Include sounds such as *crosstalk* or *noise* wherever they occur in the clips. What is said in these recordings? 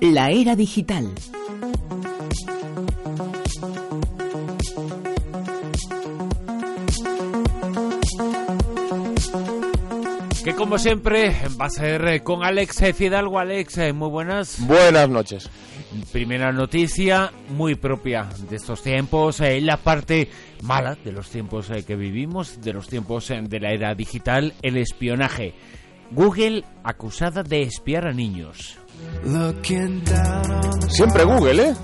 La era digital. Que como siempre va a ser con Alex Fidalgo. Alex, eh, muy buenas. Buenas noches. Primera noticia muy propia de estos tiempos, eh, la parte mala de los tiempos eh, que vivimos, de los tiempos eh, de la era digital, el espionaje. Google acusada de espiar a niños. Siempre Google, ¿eh?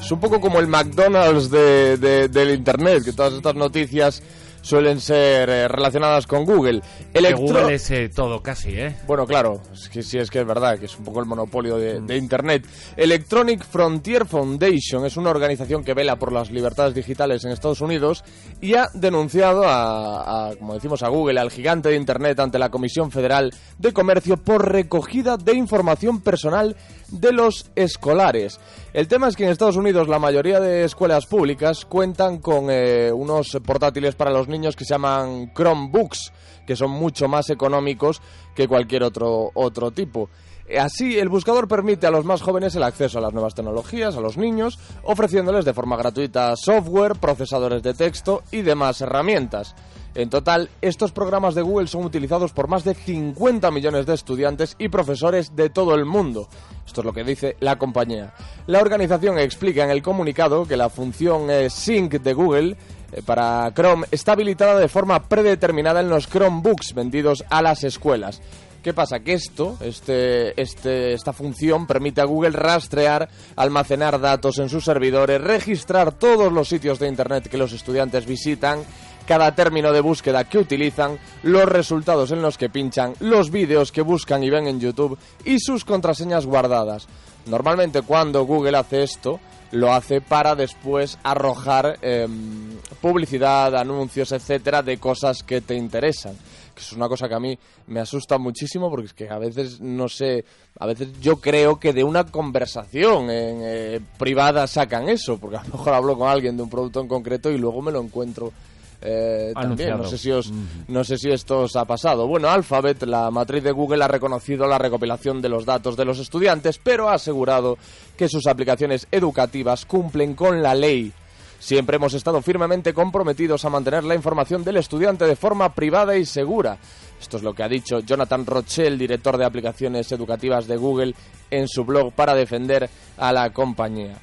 Es un poco como el McDonald's de, de- del Internet, que todas estas noticias suelen ser eh, relacionadas con Google. Que Electro- Google es eh, todo casi, ¿eh? Bueno, claro, es que sí es que es verdad, que es un poco el monopolio de, de Internet. Electronic Frontier Foundation es una organización que vela por las libertades digitales en Estados Unidos y ha denunciado a, a, como decimos, a Google, al gigante de Internet, ante la Comisión Federal de Comercio por recogida de información personal de los escolares. El tema es que en Estados Unidos la mayoría de escuelas públicas cuentan con eh, unos portátiles para los niños que se llaman Chromebooks, que son mucho más económicos que cualquier otro, otro tipo. Eh, Así, el buscador permite a los más jóvenes el acceso a las nuevas tecnologías, a los niños, ofreciéndoles de forma gratuita software, procesadores de texto y demás herramientas. En total, estos programas de Google son utilizados por más de 50 millones de estudiantes y profesores de todo el mundo. Esto es lo que dice la compañía. La organización explica en el comunicado que la función eh, Sync de Google para Chrome está habilitada de forma predeterminada en los Chromebooks vendidos a las escuelas. ¿Qué pasa? Que esto, este, este, esta función permite a Google rastrear, almacenar datos en sus servidores, registrar todos los sitios de Internet que los estudiantes visitan, cada término de búsqueda que utilizan, los resultados en los que pinchan, los vídeos que buscan y ven en YouTube y sus contraseñas guardadas. Normalmente cuando Google hace esto, lo hace para después arrojar em, publicidad, anuncios, etcétera, de cosas que te interesan. Que es una cosa que a mí me asusta muchísimo porque es que a veces no sé, a veces yo creo que de una conversación en, eh, privada sacan eso, porque a lo mejor hablo con alguien de un producto en concreto y luego me lo encuentro eh, también. No sé si os, no sé si esto os ha pasado. Bueno, Alphabet, la matriz de Google, ha reconocido la recopilación de los datos de los estudiantes, pero ha asegurado que sus aplicaciones educativas cumplen con la ley. Siempre hemos estado firmemente comprometidos a mantener la información del estudiante de forma privada y segura. Esto es lo que ha dicho Jonathan Rochelle, director de aplicaciones educativas de Google, en su blog para defender a la compañía.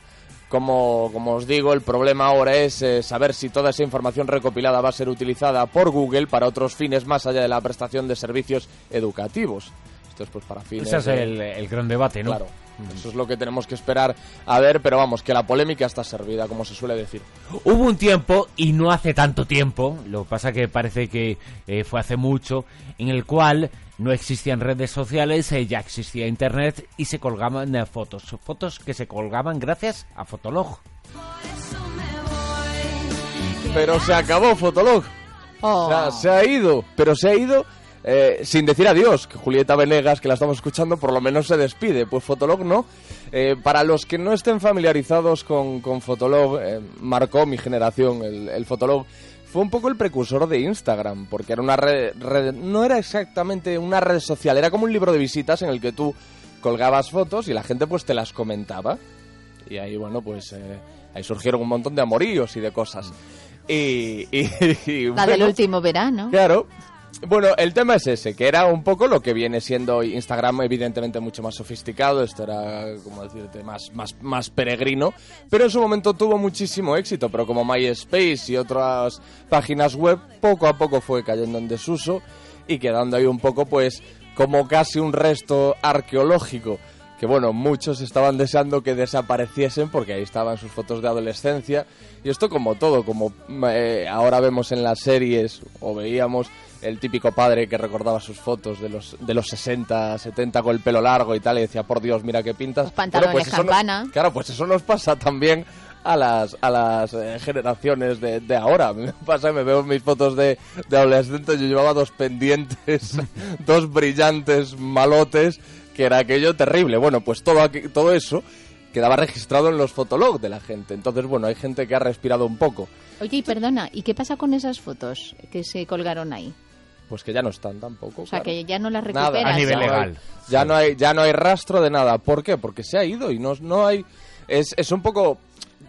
Como, como os digo, el problema ahora es eh, saber si toda esa información recopilada va a ser utilizada por Google para otros fines más allá de la prestación de servicios educativos. Esto es pues para fines... Ese es de- el, el gran debate, ¿no? Claro, eso es lo que tenemos que esperar a ver, pero vamos, que la polémica está servida, como se suele decir. Hubo un tiempo, y no hace tanto tiempo, lo que pasa que parece que eh, fue hace mucho, en el cual no existían redes sociales, eh, ya existía Internet y se colgaban eh, fotos. Fotos que se colgaban gracias a Fotolog. Pero se acabó Fotolog. O sea, se ha ido, pero se ha ido eh, sin decir adiós. Que Julieta Venegas, que la estamos escuchando, por lo menos se despide. Pues Fotolog no. Eh, para los que no estén familiarizados con, con Fotolog, eh, marcó mi generación el, el Fotolog. Fue un poco el precursor de Instagram, porque era una red, red- no era exactamente una red social, era como un libro de visitas en el que tú colgabas fotos y la gente pues te las comentaba. Y ahí, bueno, pues eh, ahí surgieron un montón de amoríos y de cosas. Y, y- *laughs* y, La del bueno, último verano. Claro. Bueno, el tema es ese, que era un poco lo que viene siendo Instagram, evidentemente mucho más sofisticado, esto era, como decirte, más, más, más peregrino, pero en su momento tuvo muchísimo éxito, pero como MySpace y otras páginas web, poco a poco fue cayendo en desuso y quedando ahí un poco, pues, como casi un resto arqueológico que bueno, muchos estaban deseando que desapareciesen porque ahí estaban sus fotos de adolescencia. Y esto como todo, como eh, ahora vemos en las series o veíamos el típico padre que recordaba sus fotos de los de los 60, 70 con el pelo largo y tal y decía, por Dios, mira qué pintas. Los pantalones eso nos- campana. claro, pues eso nos pasa también a las a las eh, generaciones de, de ahora. Me pasa, me veo mis fotos de, de adolescente, yo llevaba dos pendientes, *laughs* dos brillantes malotes, que era aquello terrible. Bueno, pues todo, todo eso quedaba registrado en los fotolog de la gente. Entonces, bueno, hay gente que ha respirado un poco. Oye, y perdona, ¿y qué pasa con esas fotos que se colgaron ahí? Pues que ya no están tampoco. O sea, claro. que ya no las Nada, recuperas. a nivel ¿no? legal. Ya no hay, ya no hay rastro de nada. ¿Por qué? Porque se ha ido y no, no hay. Es, es un poco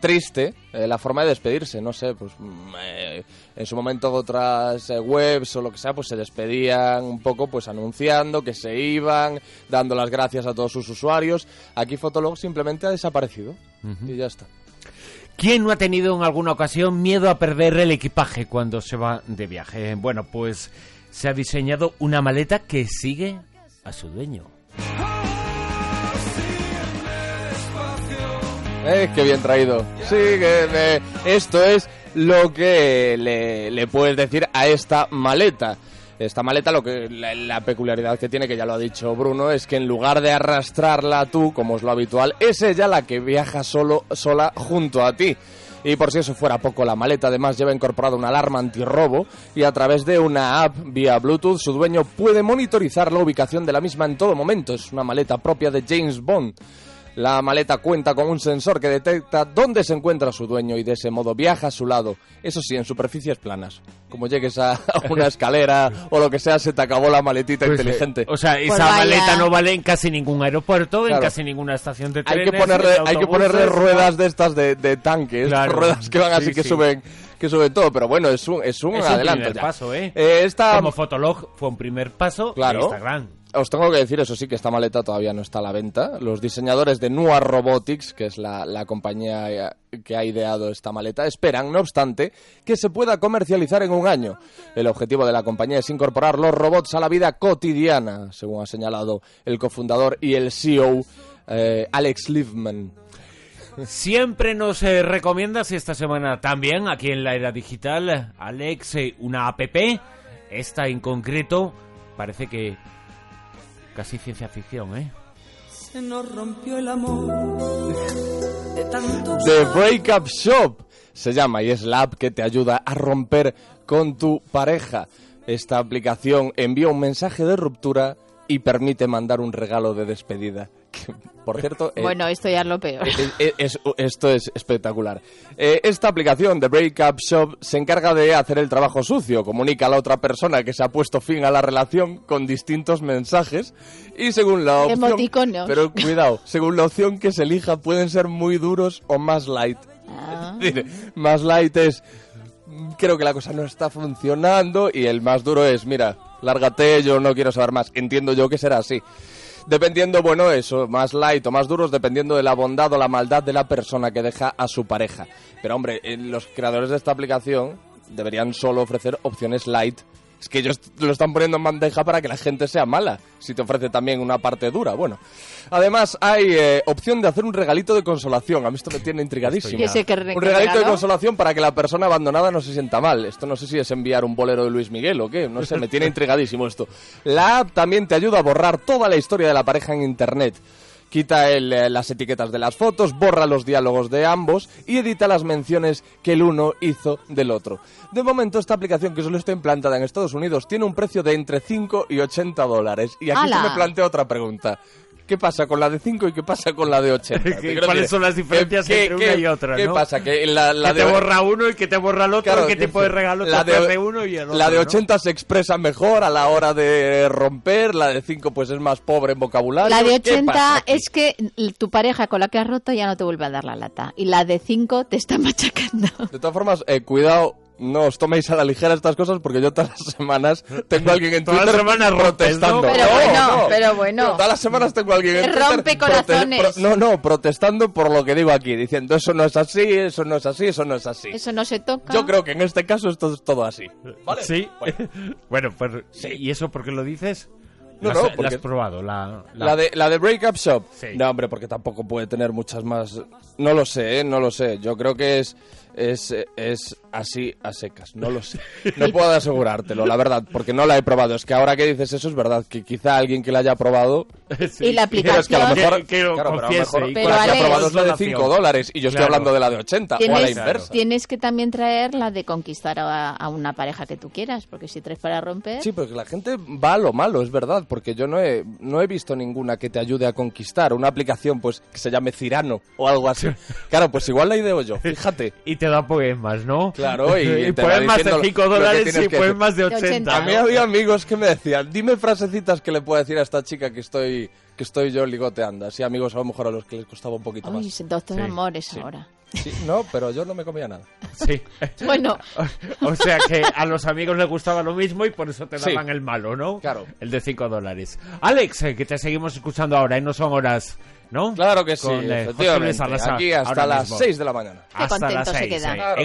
triste eh, la forma de despedirse, no sé, pues mm, eh, en su momento otras eh, webs o lo que sea, pues se despedían un poco pues anunciando que se iban, dando las gracias a todos sus usuarios. Aquí Fotolog simplemente ha desaparecido y ya está. ¿Quién no ha tenido en alguna ocasión miedo a perder el equipaje cuando se va de viaje? Bueno, pues se ha diseñado una maleta que sigue a su dueño. Eh, qué bien traído. Sí, que eh, esto es lo que le, puedes decir a esta maleta. Esta maleta, lo que la, la peculiaridad que tiene, que ya lo ha dicho Bruno, es que en lugar de arrastrarla tú, como es lo habitual, es ella la que viaja solo, sola junto a ti. Y por si eso fuera poco, la maleta además lleva incorporada una alarma antirrobo y a través de una app vía Bluetooth su dueño puede monitorizar la ubicación de la misma en todo momento. Es una maleta propia de James Bond. La maleta cuenta con un sensor que detecta dónde se encuentra su dueño y de ese modo viaja a su lado. Eso sí, en superficies planas. Como llegues a *laughs* una escalera o lo que sea, se te acabó la maletita Pues, inteligente. eh, o sea, esa vaya. maleta no vale en casi ningún aeropuerto, en Claro. casi ninguna estación de hay trenes. que ponerle, hay que ruedas de estas de, de tanques, Claro. ruedas que van así Sí, que sí. suben que suben todo, pero bueno, es un, es un Es un adelanto primer ya. paso, ¿eh? esta, Como Fotolog fue un primer paso Claro. Instagram. Os tengo que decir, eso sí, que esta maleta todavía no está a la venta. Los diseñadores de Nua Robotics, que es la, la compañía eh, que ha ideado esta maleta, esperan, no obstante, que se pueda comercializar en un año. El objetivo de la compañía es incorporar los robots a la vida cotidiana, según ha señalado el cofundador y el CEO eh, Alex Liebman. Siempre nos eh, recomiendas esta semana también aquí en la era digital, Alex, eh, una app. Esta en concreto parece que casi ciencia ficción, ¿eh? Se nos rompió el amor de tanto The Breakup Shop se llama y es la app que te ayuda a romper con tu pareja. Esta aplicación envía un mensaje de ruptura y permite mandar un regalo de despedida. Que, Por cierto, eh, Bueno, esto ya es lo peor. es- es- esto es espectacular. Eh, esta aplicación de Breakup Shop se encarga de hacer el trabajo sucio, comunica a la otra persona que se ha puesto fin a la relación con distintos mensajes y según la opción... Emoticonos. Pero cuidado, según la opción que se elija pueden ser muy duros o más light. Ah. *laughs* Es decir, más light es "Mm, creo que la cosa no está funcionando y el más duro es mira, lárgate, yo no quiero saber más. Entiendo yo que será así. Dependiendo, bueno, eso, más light o más duros, dependiendo de la bondad o la maldad de la persona que deja a su pareja. Pero hombre, eh, los creadores de esta aplicación deberían solo ofrecer opciones light. Es que ellos lo están poniendo en bandeja para que la gente sea mala. Si te ofrece también una parte dura, bueno. Además, hay eh, opción de hacer un regalito de consolación. A mí esto me tiene intrigadísimo. ¿Y ese qué re- un regalito de consolación para que la persona abandonada no se sienta mal. Esto no sé si es enviar un bolero de Luis Miguel o qué. No sé, me tiene *laughs* intrigadísimo esto. La app también te ayuda a borrar toda la historia de la pareja en Internet. Quita el, eh, las etiquetas de las fotos, borra los diálogos de ambos y edita las menciones que el uno hizo del otro. De momento, esta aplicación que solo está implantada en Estados Unidos tiene un precio de entre 5 y 80 dólares. Y aquí se me plantea otra pregunta. ¿Qué pasa con la de 5 y qué pasa con la de 80? *laughs* Te quiero ¿Cuáles son las diferencias ¿qué- entre qué- una y otra, ¿Qué no? pasa? Que la, la que te borra uno y que te borra el otro, Claro, qué que- tipo de regalo la te de- uno y el otro. La de ¿no? 80 se expresa mejor a la hora de romper, la de 5 pues es más pobre en vocabulario. La de ¿Qué 80 pasa aquí? es que tu pareja con la que has roto ya no te vuelve a dar la lata. Y la de 5 te está *laughs* machacando. De todas formas, eh, cuidado, no os toméis a la ligera estas cosas porque yo todas las semanas tengo a alguien en *laughs* Todas Twitter las semanas protestando. ¿no? Pero bueno, pero bueno. Todas las semanas tengo a alguien en Que Twitter rompe corazones. pro- no, no, protestando por lo que digo aquí, diciendo eso no es así, eso no es así, eso no es así. Eso no se toca. Yo creo que en este caso esto es todo así. ¿Vale? Sí. Bueno. *laughs* Bueno, pues, ¿y eso por qué lo dices? No, ¿La no, has- ¿La porque- has probado? La, la- La de, la de Breakup Shop. Sí. No, hombre, porque tampoco puede tener muchas más. No lo sé, ¿eh? no lo sé. Yo creo que es, es, es así a secas. No lo sé. No puedo asegurártelo, la verdad, porque no la he probado. Es que ahora que dices eso es verdad, que quizá alguien que la haya probado. *laughs* Sí. Y la Pero es que a lo aplicación- mejor. Que- que lo claro, pero a lo confiese mejor Pero la que ha probado es la de Consolación. 5 dólares y yo estoy Claro. hablando de la de 80 o a la Tienes, inversa. tienes que también traer la de conquistar a, a una pareja que tú quieras, porque si traes para romper... Sí, porque la gente va a lo malo, es verdad, porque yo no he, no he visto ninguna que te ayude a conquistar. Una aplicación, pues, que se llame Cirano o algo así. *laughs* Claro, pues igual la ideo yo, fíjate. Y te da poemas, ¿no? Claro, y *laughs* va poemas diciendo de 5 lo que dólares y de decir. De 80. 80. A mí había amigos que me decían, dime frasecitas que le puedo decir a esta chica que estoy que estoy yo ligoteando. Así amigos a lo mejor a los que les costaba un poquito Uy, más. doctor Sí, Amores ahora. Sí, no, pero yo no me comía nada. Sí. *laughs* Bueno, O sea que a los amigos les gustaba lo mismo y por eso te Sí. daban el malo, ¿no? Claro. El de 5 dólares. Alex, eh, que te seguimos escuchando ahora, y no son horas, ¿no? Claro que sí, Con, eh, José Luis efectivamente. Aquí hasta las mismo. 6 de la mañana. Qué Hasta las contento se 6. queda. Claro.